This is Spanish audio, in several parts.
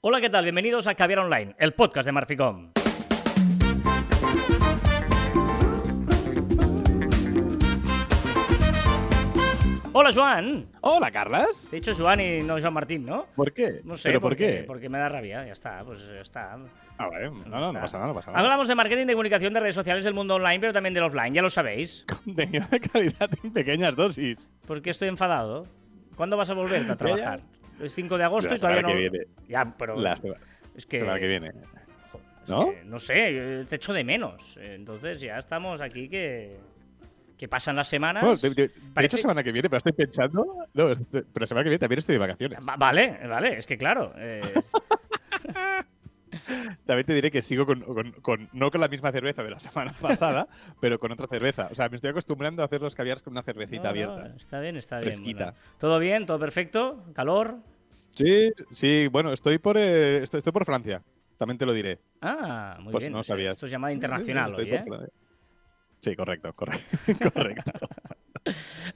Hola, ¿qué tal? Bienvenidos a Caviar Online, el podcast de Marficom. Hola, Joan. Hola, Carlas. Te he dicho Joan y no Joan Martín, ¿no? ¿Por qué? No sé. ¿Pero por porque, qué? Porque me da rabia, ya está, pues ya está. Ah, vale. No, no, no pasa nada, no pasa nada. Hablamos de marketing, de comunicación, de redes sociales, del mundo online, pero también del offline, ya lo sabéis. Contenido de calidad en pequeñas dosis. ¿Por qué estoy enfadado? ¿Cuándo vas a volver a trabajar? Es 5 de agosto La y todavía no. que viene. Ya, pero. La es que. semana que viene. Es ¿No? que, no sé, te echo de menos. Entonces ya estamos aquí que. que pasan las semanas. Bueno, de, de- de Parece- hecho, semana que viene, pero estoy pensando. No, pero semana que viene también estoy de vacaciones. Va- vale, vale, es que claro. eh, También te diré que sigo con, con- con- no con la misma cerveza de la semana pasada, pero con otra cerveza. O sea, me estoy acostumbrando a hacer los caviares con una cervecita no, abierta. no, está bien, está bien. Fresquita. bueno. ¿Todo bien? ¿Todo perfecto? ¿Calor? Sí, sí, bueno, estoy por, eh, estoy, estoy por Francia. También te lo diré. Ah, muy Pues bien. no sabías. Esto es llamada Sí, internacional hoy, por ¿eh? Sí, correcto, correcto. correcto.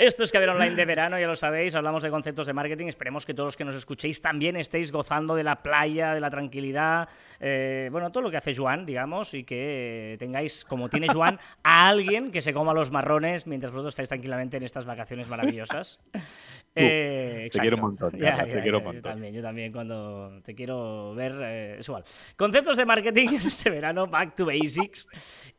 Esto es Caber Online de verano, ya lo sabéis, hablamos de conceptos de marketing, esperemos que todos los que nos escuchéis también estéis gozando de la playa, de la tranquilidad, eh, bueno, todo lo que hace Juan, digamos, y que tengáis, como tiene Juan, a alguien que se coma los marrones mientras vosotros estáis tranquilamente en estas vacaciones maravillosas. Eh, te quiero un montón, Ya, ya, te quiero ya, un Yo montón. también, yo también cuando te quiero ver, eh, es igual. Conceptos de marketing este verano, back to basics.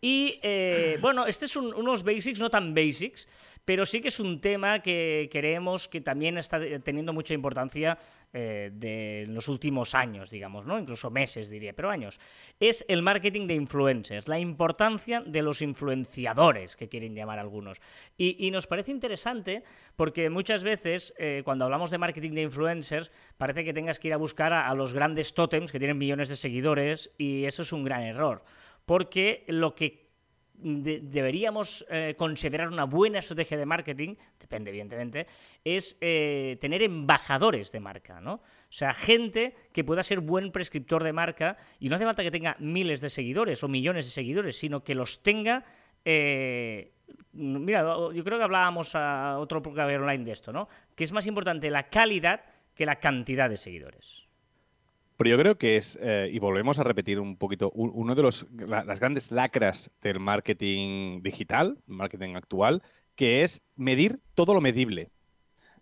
Y eh, bueno, este es un- unos basics no tan basics, pero sí que es un tema que queremos que también está teniendo mucha importancia eh, de los últimos años, digamos, ¿no? Incluso meses, diría, pero años. Es el marketing de influencers, la importancia de los influenciadores, que quieren llamar algunos. Y, y nos parece interesante porque muchas veces, eh, cuando hablamos de marketing de influencers, parece que tengas que ir a buscar a, a los grandes tótems que tienen millones de seguidores, y eso es un gran error. Porque lo que de- deberíamos eh, considerar una buena estrategia de marketing, depende evidentemente, es eh, tener embajadores de marca, ¿no? O sea, gente que pueda ser buen prescriptor de marca y no hace falta que tenga miles de seguidores o millones de seguidores, sino que los tenga... eh, mira, yo creo que hablábamos a otro programa online de esto, ¿no? Que es más importante la calidad que la cantidad de seguidores. Pero yo creo que es, eh, y volvemos a repetir un poquito, un- uno de los, la- las grandes lacras del marketing digital, marketing actual, que es medir todo lo medible.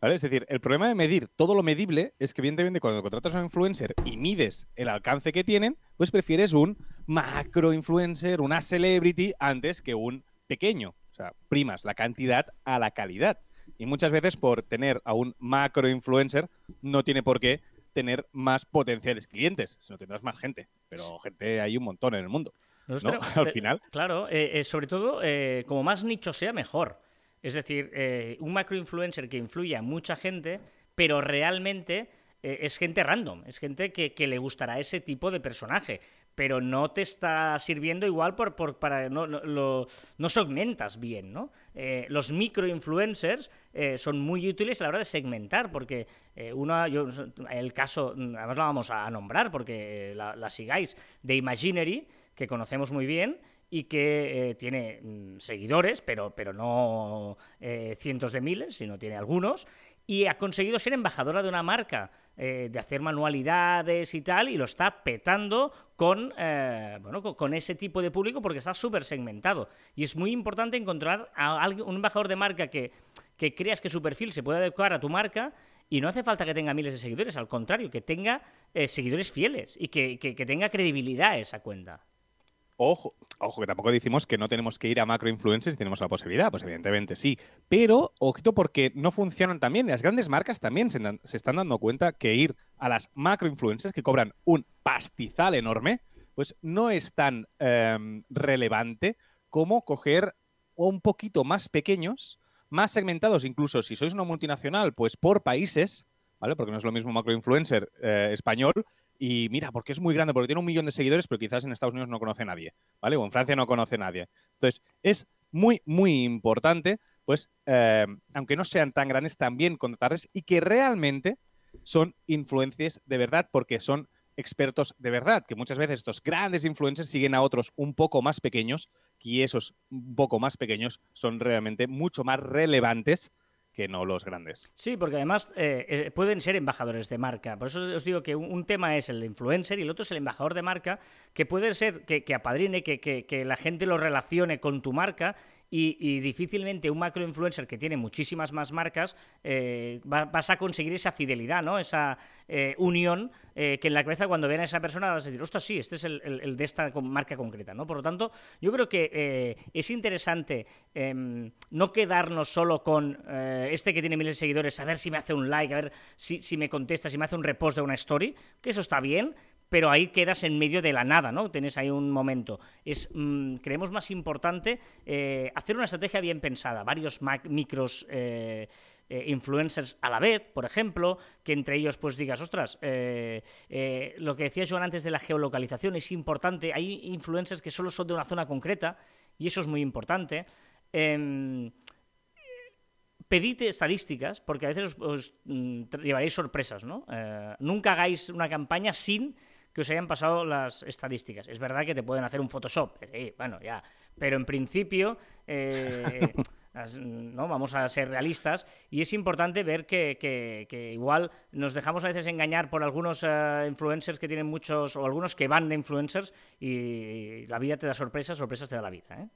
Es decir, el problema de medir todo lo medible es que, evidentemente, cuando contratas a un influencer y mides el alcance que tienen, pues prefieres un macro influencer, una celebrity, antes que un pequeño. O sea, primas la cantidad a la calidad. Y muchas veces, por tener a un macro influencer, no tiene por qué tener más potenciales clientes, sino tendrás más gente. Pero gente hay un montón en el mundo. ¿no? tenemos- Al eh, final. Claro, eh, eh, sobre todo, eh, como más nicho sea, mejor. Es decir, un macroinfluencer que influye a mucha gente, pero realmente es gente random, es gente que, que le gustará ese tipo de personaje, pero no te está sirviendo igual por, por- para no, no, lo- no segmentas bien, ¿no? Eh, los microinfluencers eh, son muy útiles a la hora de segmentar, porque eh, uno, el caso, además lo vamos a nombrar porque eh, la, sigáis, de Imaginery, que conocemos muy bien y que eh, tiene mm, seguidores, pero, pero no cientos de miles, sino tiene algunos, y ha conseguido ser embajadora de una marca, eh, de hacer manualidades y tal, y lo está petando con, eh, bueno, con, ese tipo de público porque está súper segmentado. Y es muy importante encontrar a un embajador de marca que, que creas que su perfil se puede adecuar a tu marca y no hace falta que tenga miles de seguidores, al contrario, que tenga eh, seguidores fieles y que, que- que tenga credibilidad esa cuenta. Ojo, ojo, que tampoco decimos que no tenemos que ir a macro influencers si tenemos la posibilidad. Pues evidentemente sí. Pero, ojito, porque no funcionan también. Las grandes marcas también se, están dando cuenta que ir a las macro influencers que cobran un pastizal enorme, pues no es tan em, relevante como coger un poquito más pequeños, más segmentados, incluso si sois una multinacional, pues por países, ¿vale? Porque no es lo mismo macro influencer eh, español y mira, porque es muy grande, porque tiene un millón de seguidores, pero quizás en Estados Unidos no conoce a nadie, ¿vale? O en Francia no conoce a nadie. Entonces, es muy, muy importante, pues, eh, aunque no sean tan grandes, también contratarles y que realmente son influencias de verdad, porque son expertos de verdad, que muchas veces estos grandes influencers siguen a otros un poco más pequeños y esos un poco más pequeños son realmente mucho más relevantes que no los grandes. Sí, porque además eh, eh, pueden ser embajadores de marca. Por eso os digo que un, tema es el influencer y el otro es el embajador de marca, que puede ser que, que apadrine, que, que, que, la gente lo relacione con tu marca y, difícilmente un macro influencer que tiene muchísimas más marcas eh, vas a conseguir esa fidelidad, ¿no? Esa eh, unión eh, que en la cabeza cuando ven a esa persona vas a decir, ostras, sí, este es el, de esta marca concreta, ¿no? Por lo tanto, yo creo que es interesante em, no quedarnos solo con este que tiene miles de seguidores, a ver si me hace un like, a ver si, si me contesta, si me hace un repost de una story, que eso está bien, pero ahí quedas en medio de la nada, ¿no? Tienes ahí un momento. Es, mm, creemos más importante eh, hacer una estrategia bien pensada, varios micros eh, eh, influencers a la vez, por ejemplo, que entre ellos pues digas, ostras, lo que decía Joan antes de la geolocalización es importante, hay influencers que solo son de una zona concreta y eso es muy importante. Em, pedite estadísticas, porque a veces os, mm, llevaréis sorpresas, ¿no? nunca hagáis una campaña sin que os hayan pasado las estadísticas. Es verdad que te pueden hacer un Photoshop, sí, bueno, ya, pero en principio... Eh, ¿no? Vamos a ser realistas y es importante ver que, igual nos dejamos a veces engañar por algunos eh, influencers que tienen muchos o algunos que van de influencers y la vida te da sorpresas, sorpresas te da la vida. ¿eh?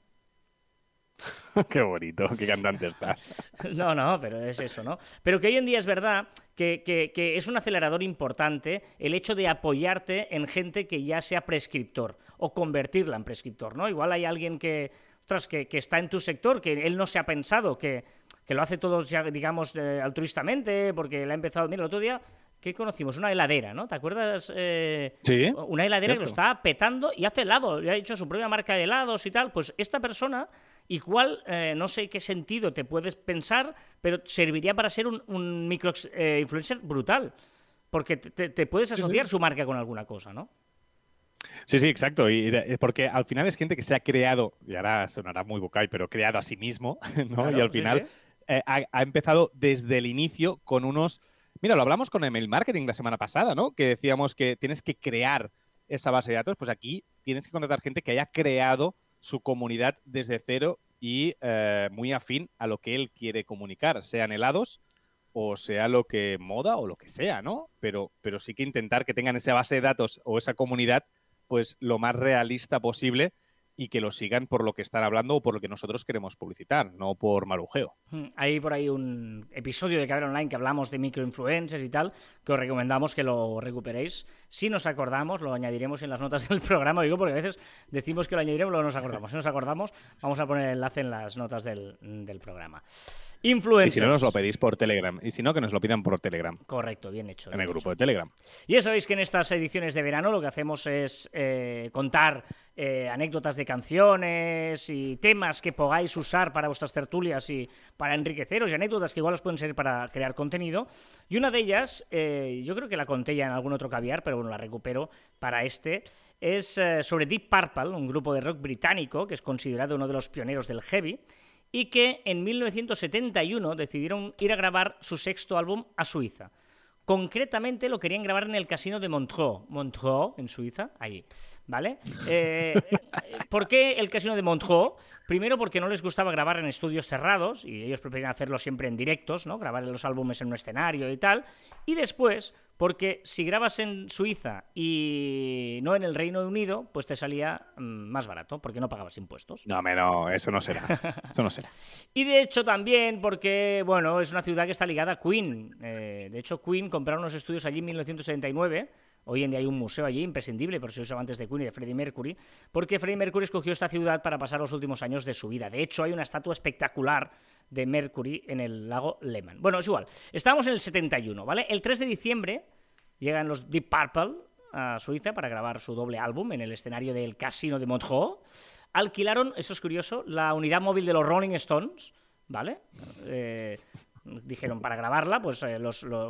qué bonito, qué cantante estás. No, no, pero es eso, ¿no? Pero que hoy en día es verdad que, es un acelerador importante el hecho de apoyarte en gente que ya sea prescriptor o convertirla en prescriptor, ¿no? Igual hay alguien que, ostras, que, está en tu sector, que él no se ha pensado, que, lo hace todos, ya, digamos, eh, altruistamente, porque le ha empezado. Mira, el otro día ¿Qué conocimos? Una heladera, ¿no? ¿Te acuerdas? Eh, sí. Una heladera que lo estaba petando y hace helado, ya ha hecho su propia marca de helados y tal. Pues esta persona Igual, eh, no sé qué sentido te puedes pensar, pero serviría para ser un, micro eh, influencer brutal. Porque te, puedes asociar su marca con alguna cosa, ¿no? Sí, sí, exacto. Y, porque al final es gente que se ha creado, y ahora sonará muy bucay, pero creado a sí mismo, ¿no? y al final eh, ha, empezado desde el inicio con unos. Mira, lo hablamos con email marketing la semana pasada, ¿no? Que decíamos que tienes que crear esa base de datos. Pues aquí tienes que contratar gente que haya creado su comunidad desde cero y eh, muy afín a lo que él quiere comunicar, sean helados o sea lo que moda o lo que sea, ¿no? Pero, pero sí que intentar que tengan esa base de datos o esa comunidad pues lo más realista posible y que lo sigan por lo que están hablando o por lo que nosotros queremos publicitar, no por marujeo. Hmm, hay por ahí un episodio de Caber Online que hablamos de microinfluencers y tal, que os recomendamos que lo recuperéis. Si nos acordamos, lo añadiremos en las notas del programa, digo, porque a veces decimos que lo añadiremos, luego nos acordamos. Si nos acordamos, vamos a poner el enlace en las notas del, del programa. Influencers. Y si no, nos lo pedís por Telegram. Y si no, que nos lo pidan por Telegram. Correcto, bien hecho. en el grupo de Telegram. Y ya sabéis que en estas ediciones de verano lo que hacemos es eh, contar eh, anécdotas de canciones y temas que podáis usar para vuestras tertulias y para enriqueceros y anécdotas que igual os pueden servir para crear contenido. Y una de ellas, eh, yo creo que la conté ya en algún otro caviar, pero bueno, la recupero para este, es eh, sobre Deep Purple, un grupo de rock británico que es considerado uno de los pioneros del heavy y que en 1971 decidieron ir a grabar su sexto álbum a Suiza. Concretamente lo querían grabar en el casino de Montreux, Montreux, en Suiza, allí, ¿vale? Eh, ¿Por qué el casino de Montreux? Primero porque no les gustaba grabar en estudios cerrados y ellos preferían hacerlo siempre en directos, ¿no? Grabar los álbumes en un escenario y tal. Y después porque si grabas en Suiza y no en el Reino Unido, pues te salía mm, más barato, porque no pagabas impuestos. No, no, eso no será. Eso no será. y de hecho también porque, bueno, es una ciudad que está ligada a Queen. Eh, de hecho, Queen compraron unos estudios allí en 1979. Hoy en día hay un museo allí imprescindible, por si usaba antes de Queen y de Freddie Mercury, porque Freddie Mercury escogió esta ciudad para pasar los últimos años de su vida. De hecho, hay una estatua espectacular de Mercury en el lago Lehmann. Bueno, es igual. Estamos en el 71, ¿vale? El 3 de diciembre llegan los Deep Purple a Suiza para grabar su doble álbum en el escenario del Casino de Montreux. Alquilaron, eso es curioso, la unidad móvil de los Rolling Stones, ¿vale? Eh, dijeron para grabarla, pues eh,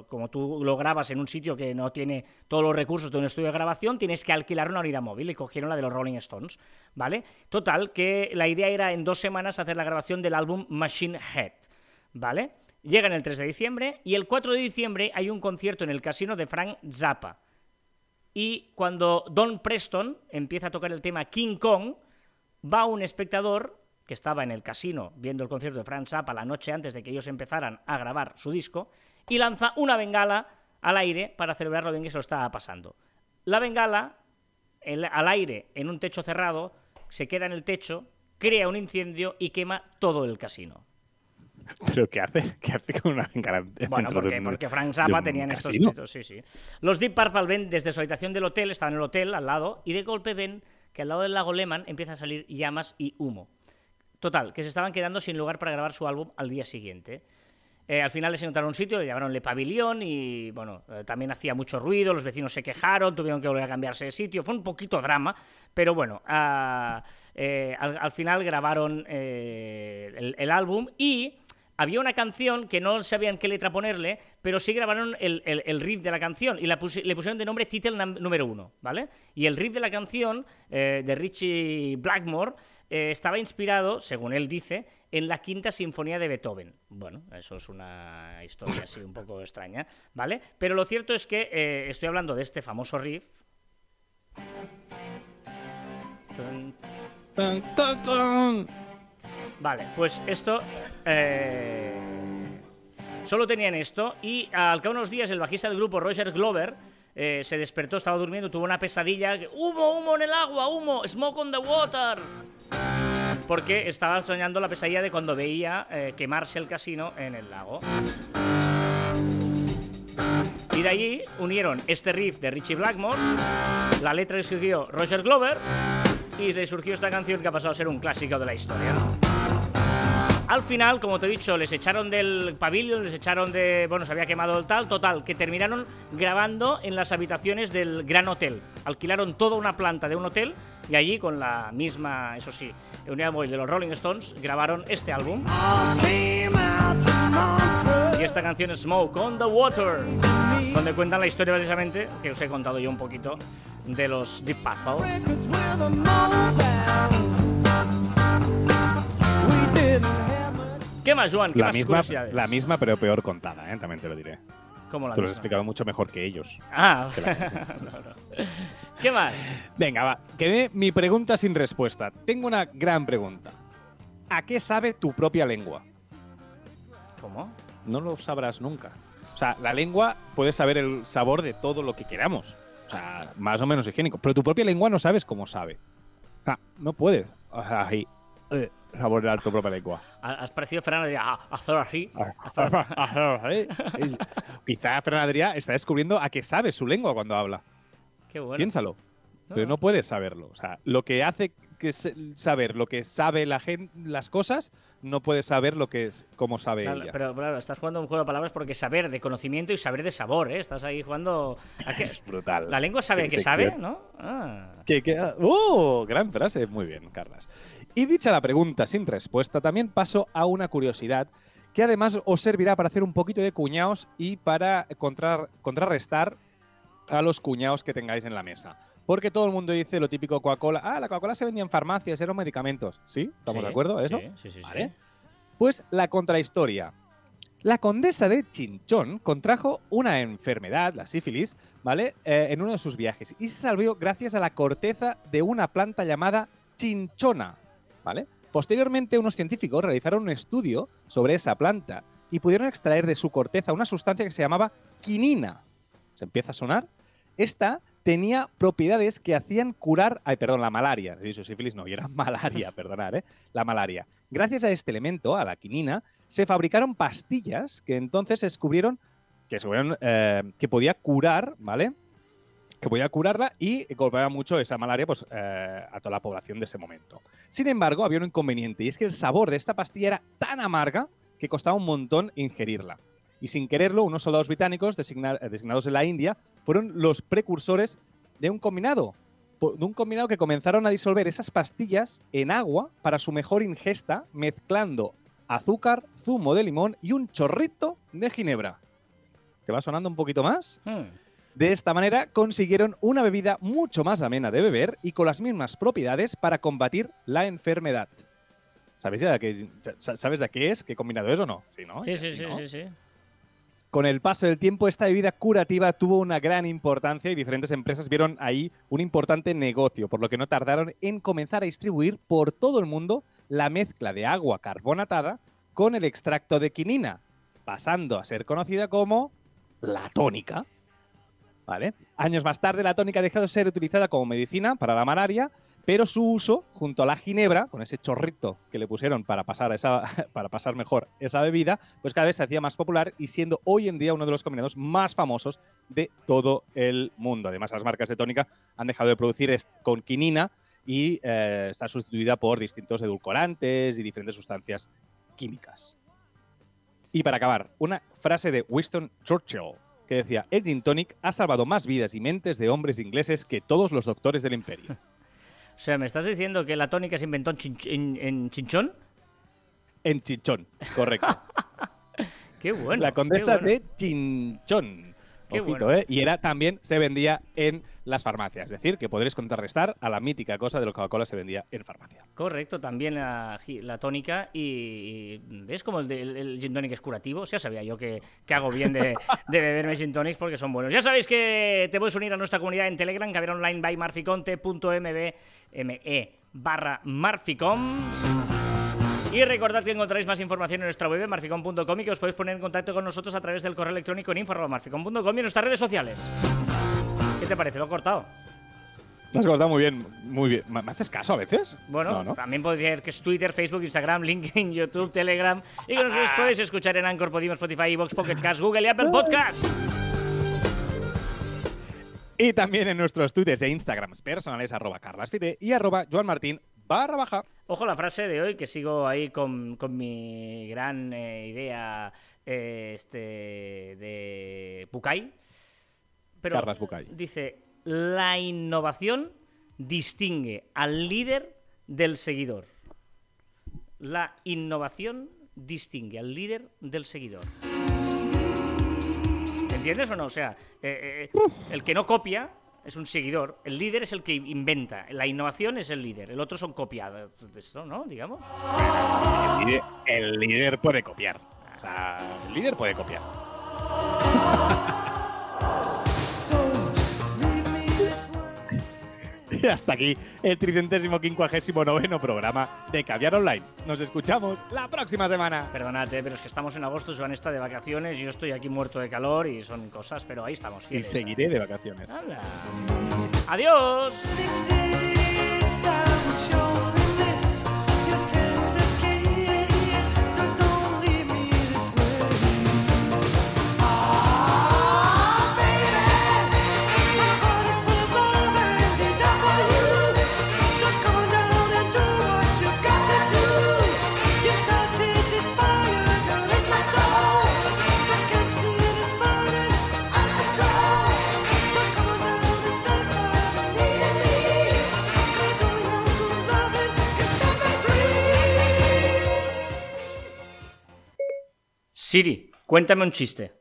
como tú lo grabas en un sitio que no tiene todos los recursos de un estudio de grabación, tienes que alquilar una unidad móvil y cogieron la de los Rolling Stones, ¿vale? Total, que la idea era en dos semanas hacer la grabación del álbum Machine Head, ¿vale? Llegan el 3 de diciembre y el 4 de diciembre hay un concierto en el casino de Frank Zappa. Y cuando Don Preston empieza a tocar el tema King Kong, va un espectador que estaba en el casino viendo el concierto de Frank Zappa la noche antes de que ellos empezaran a grabar su disco, y lanza una bengala al aire para celebrar lo bien que se lo estaba pasando. La bengala, al aire, en un techo cerrado, se queda en el techo, crea un incendio y quema todo el casino. ¿Pero qué hace? ¿Qué hace con una bengala? Bueno, porque, porque Frank Zappa tenía en estos sí, sí. Los Deep Purple ven desde su habitación del hotel, estaban en el hotel al lado, y de golpe ven que al lado del lago Lehman empieza a salir llamas y humo. Total, que se estaban quedando sin lugar para grabar su álbum al día siguiente. Eh, al final les encontraron un sitio, le llamaron Le Pavillón y bueno, eh, también hacía mucho ruido, los vecinos se quejaron, tuvieron que volver a cambiarse de sitio, fue un poquito drama, pero bueno, ah, eh, al, final grabaron el, álbum y había una canción que no sabían qué letra ponerle, pero sí grabaron el, riff de la canción y le pusieron de nombre Title número uno, ¿vale? Y el riff de la canción de Richie Blackmore estaba inspirado, según él dice, en la quinta sinfonía de Beethoven. Bueno, eso es una historia así un poco extraña, ¿vale? Pero lo cierto es que eh, estoy hablando de este famoso riff. Vale, pues esto... Eh, solo tenían esto y al cabo de unos días el bajista del grupo, Roger Glover, eh, se despertó, estaba durmiendo, tuvo una pesadilla. ¡Humo, humo en el agua, humo! ¡Smoke on the water! porque estaba soñando la pesadilla de cuando veía eh, quemarse el casino en el lago. Y de allí unieron este riff de Richie Blackmore, la letra le surgió Roger Glover y le surgió esta canción que ha pasado a ser un clásico de la historia. Al final, como te he dicho, les echaron del pabellón, les echaron de. Bueno, se había quemado el tal, total, que terminaron grabando en las habitaciones del Gran Hotel. Alquilaron toda una planta de un hotel y allí, con la misma, eso sí, unidad móvil de los Rolling Stones, grabaron este álbum. Y esta canción es Smoke on the Water, donde cuentan la historia precisamente, que os he contado yo un poquito, de los Deep Purple. ¿Qué más, Juan? ¿Qué la, más misma, la misma, pero peor contada, ¿eh? también te lo diré. ¿Cómo la Tú lo has explicado mucho mejor que ellos. Ah, ¿qué más? Venga, va. Que mi pregunta sin respuesta. Tengo una gran pregunta. ¿A qué sabe tu propia lengua? ¿Cómo? No lo sabrás nunca. O sea, la lengua puede saber el sabor de todo lo que queramos. O sea, más o menos higiénico. Pero tu propia lengua no sabes cómo sabe. Sea, no puedes. O eh, saborear tu propia lengua. Has parecido Fran Adrià a hacer así. Quizá Fran Adrià está descubriendo a qué sabe su lengua cuando habla. Qué bueno. Piénsalo. Pero no puedes saberlo. O sea, lo que hace que saber lo que sabe la gente, las cosas, no puedes saber lo que es, cómo sabe ella. Pero claro, estás jugando un juego de palabras porque saber de conocimiento y saber de sabor, ¿eh? Estás ahí jugando. Es brutal. La lengua sabe que, sabe, ¿no? Ah. Que, ¡Uh! Gran frase. Muy bien, Carlas. Y dicha la pregunta sin respuesta, también paso a una curiosidad que además os servirá para hacer un poquito de cuñados y para contrarrestar a los cuñados que tengáis en la mesa. Porque todo el mundo dice lo típico Coca-Cola. Ah, la Coca-Cola se vendía en farmacias, eran medicamentos. ¿Sí? ¿Estamos de acuerdo? ¿Eso? Sí, sí, sí, Pues la contrahistoria. La condesa de Chinchón contrajo una enfermedad, la sífilis, ¿vale? Eh, en uno de sus viajes y se salvó gracias a la corteza de una planta llamada chinchona. Posteriormente, unos científicos realizaron un estudio sobre esa planta y pudieron extraer de su corteza una sustancia que se llamaba quinina. ¿Se empieza a sonar? Esta tenía propiedades que hacían curar, ay, perdón, la malaria. Dicho sífilis no, era malaria, perdonar, ¿eh? La malaria. Gracias a este elemento, a la quinina, se fabricaron pastillas que entonces descubrieron que, eh, que podía curar, ¿vale? Que podía curarla y golpeaba mucho esa malaria pues, eh, a toda la población de ese momento. Sin embargo, había un inconveniente y es que el sabor de esta pastilla era tan amarga que costaba un montón ingerirla. Y sin quererlo, unos soldados británicos eh, designados en la India fueron los precursores de un combinado, de un combinado que comenzaron a disolver esas pastillas en agua para su mejor ingesta, mezclando azúcar, zumo de limón y un chorrito de ginebra. ¿Te va sonando un poquito más? Hmm. De esta manera consiguieron una bebida mucho más amena de beber y con las mismas propiedades para combatir la enfermedad. ¿Sabéis de qué, ¿Sabes de qué es? ¿Qué combinado es o no? Sí, ¿no? Sí, sí, sí, sí, Con el paso del tiempo, esta bebida curativa tuvo una gran importancia y diferentes empresas vieron ahí un importante negocio, por lo que no tardaron en comenzar a distribuir por todo el mundo la mezcla de agua carbonatada con el extracto de quinina, pasando a ser conocida como la tónica. ¿Vale? Años más tarde, la tónica ha dejado de ser utilizada como medicina para la malaria, pero su uso junto a la ginebra, con ese chorrito que le pusieron para pasar, esa, para pasar mejor esa bebida, pues cada vez se hacía más popular y siendo hoy en día uno de los combinados más famosos de todo el mundo. Además, las marcas de tónica han dejado de producir con quinina y eh, está sustituida por distintos edulcorantes y diferentes sustancias químicas. Y para acabar, una frase de Winston Churchill que decía, el gin tonic ha salvado más vidas y mentes de hombres ingleses que todos los doctores del imperio. o sea, ¿me estás diciendo que la tónica se inventó en, en, Chinchón? En Chinchón, correcto. qué bueno. La condesa de Chinchón. ¿eh? Y era también se vendía en las farmacias. Es decir, que podréis contrarrestar a la mítica cosa de lo que Coca-Cola se vendía en farmacia. Correcto, también la, tónica. Y, ¿ves como el, el, gin tonic es curativo? ya sabía yo que, hago bien de, beberme gin tonics porque son buenos. Ya sabéis que te puedes unir a nuestra comunidad en Telegram, que online by marficonte.mb barra marficom. Y recordad que encontraréis más información en nuestra web marficom.com y que os podéis poner en contacto con nosotros a través del correo electrónico en info.marficom.com y en nuestras redes sociales. ¿Qué te parece? ¿Lo he cortado? Lo has cortado muy bien, muy bien. ¿Me haces caso a veces? Bueno, también podéis decir que es Twitter, Facebook, Instagram, LinkedIn, YouTube, Telegram y que nos podéis escuchar en Anchor, Podimo, Spotify, Vox, Pocket Cast, Google y Apple Podcasts. Y también en nuestros twitters e instagrams personales, arroba carlasfite y arroba joanmartin barra baja. Ojo la frase de hoy, que sigo ahí con, mi gran eh, idea eh, este, de Bucay. Pero Bucay. Dice, la innovación distingue al líder del seguidor. La innovación distingue al líder del seguidor. ¿Entiendes o no? O sea, eh, el que no copia es un seguidor. El líder es el que inventa. La innovación es el líder. El otro son copiados. Esto, ¿no? Digamos. El líder, puede copiar. O sea, el líder puede copiar. hasta aquí el tricentésimo quincuagésimo noveno programa de Caviar Online. Nos escuchamos la próxima semana. Perdónate, pero es que estamos en agosto, Joan está de vacaciones, yo estoy aquí muerto de calor y son cosas, pero ahí estamos. Y seguiré de vacaciones. Adiós. Siri, cuéntame un chiste.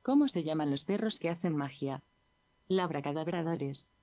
¿Cómo se llaman los perros que hacen magia? Labracadabradores.